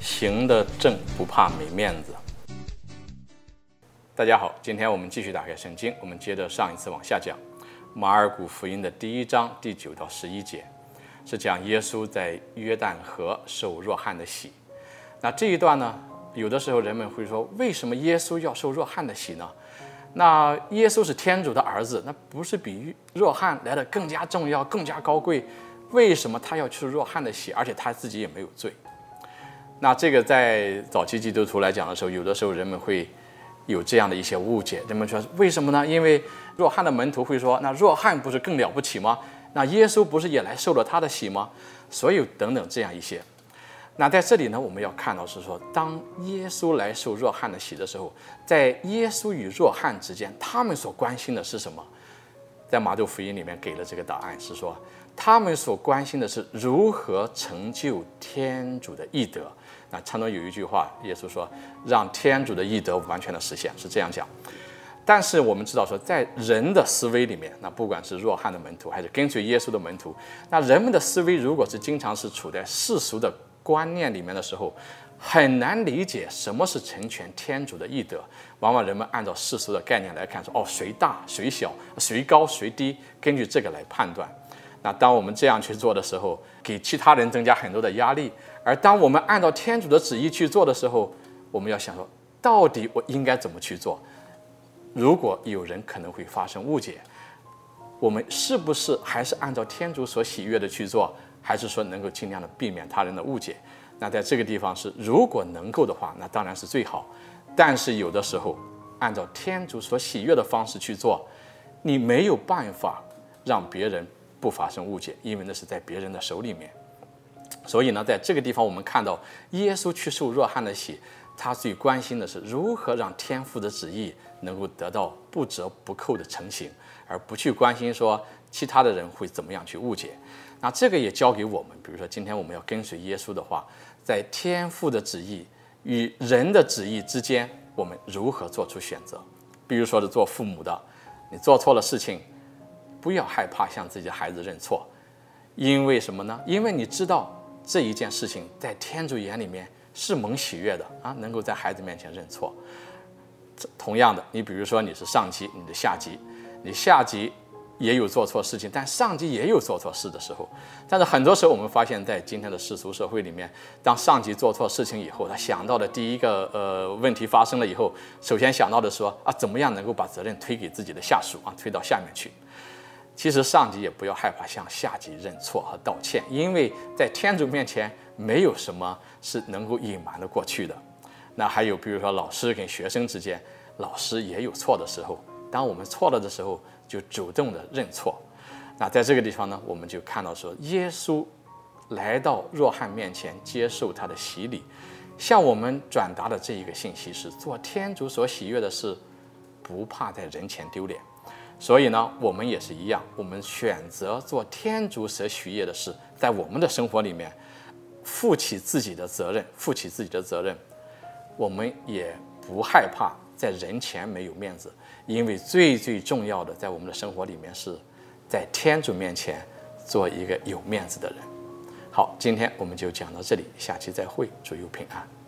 行得正不怕没面子。大家好，今天我们继续打开圣经，我们接着上一次往下讲。马尔谷福音的第一章第九到十一节，是讲耶稣在约旦河受若翰的洗。那这一段呢，有的时候人们会说，为什么耶稣要受若翰的洗呢？那耶稣是天主的儿子，那不是比若翰来得更加重要、更加高贵？为什么他要去若翰的洗，而且他自己也没有罪？那这个在早期基督徒来讲的时候，有的时候人们会有这样的一些误解。人们说为什么呢？因为若翰的门徒会说，那若翰不是更了不起吗？那耶稣不是也来受了他的洗吗？所以等等这样一些。那在这里呢，我们要看到是说，当耶稣来受若翰的洗的时候，在耶稣与若翰之间，他们所关心的是什么？在马窦福音里面给了这个答案，是说他们所关心的是如何成就天主的义德。那常常有一句话，耶稣说：“让天主的义德完全的实现。”是这样讲。但是我们知道说，在人的思维里面，那不管是若翰的门徒，还是跟随耶稣的门徒，那人们的思维如果是经常是处在世俗的观念里面的时候，很难理解什么是成全天主的义德。往往人们按照世俗的概念来看，说：“哦，谁大谁小，谁高谁低，根据这个来判断。”那当我们这样去做的时候，给其他人增加很多的压力。而当我们按照天主的旨意去做的时候，我们要想说，到底我应该怎么去做？如果有人可能会发生误解，我们是不是还是按照天主所喜悦的去做，还是说能够尽量的避免他人的误解？那在这个地方是，如果能够的话，那当然是最好。但是有的时候，按照天主所喜悦的方式去做，你没有办法让别人不发生误解，因为那是在别人的手里面。所以呢，在这个地方，我们看到耶稣去受若翰的洗，他最关心的是如何让天父的旨意能够得到不折不扣的成型，而不去关心说其他的人会怎么样去误解。那这个也教给我们，比如说今天我们要跟随耶稣的话，在天父的旨意与人的旨意之间，我们如何做出选择？比如说是做父母的，你做错了事情，不要害怕向自己的孩子认错，因为什么呢？因为你知道。这一件事情在天主眼里面是蒙喜悦的啊，能够在孩子面前认错。同样的，你比如说你是上级，你的下级，你下级也有做错事情，但上级也有做错事的时候。但是很多时候我们发现，在今天的世俗社会里面，当上级做错事情以后，他想到的第一个呃问题发生了以后，首先想到的说啊，怎么样能够把责任推给自己的下属啊，推到下面去。其实上级也不要害怕向下级认错和道歉，因为在天主面前没有什么是能够隐瞒的过去的。那还有比如说老师跟学生之间，老师也有错的时候，当我们错了的时候，就主动的认错。那在这个地方呢，我们就看到说，耶稣来到若翰面前接受他的洗礼，向我们转达的这一个信息是：做天主所喜悦的事，不怕在人前丢脸。所以呢，我们也是一样，我们选择做天主所许业的事，在我们的生活里面，负起自己的责任，负起自己的责任，我们也不害怕在人前没有面子，因为最最重要的，在我们的生活里面是在天主面前做一个有面子的人。好，今天我们就讲到这里，下期再会，祝佑平安。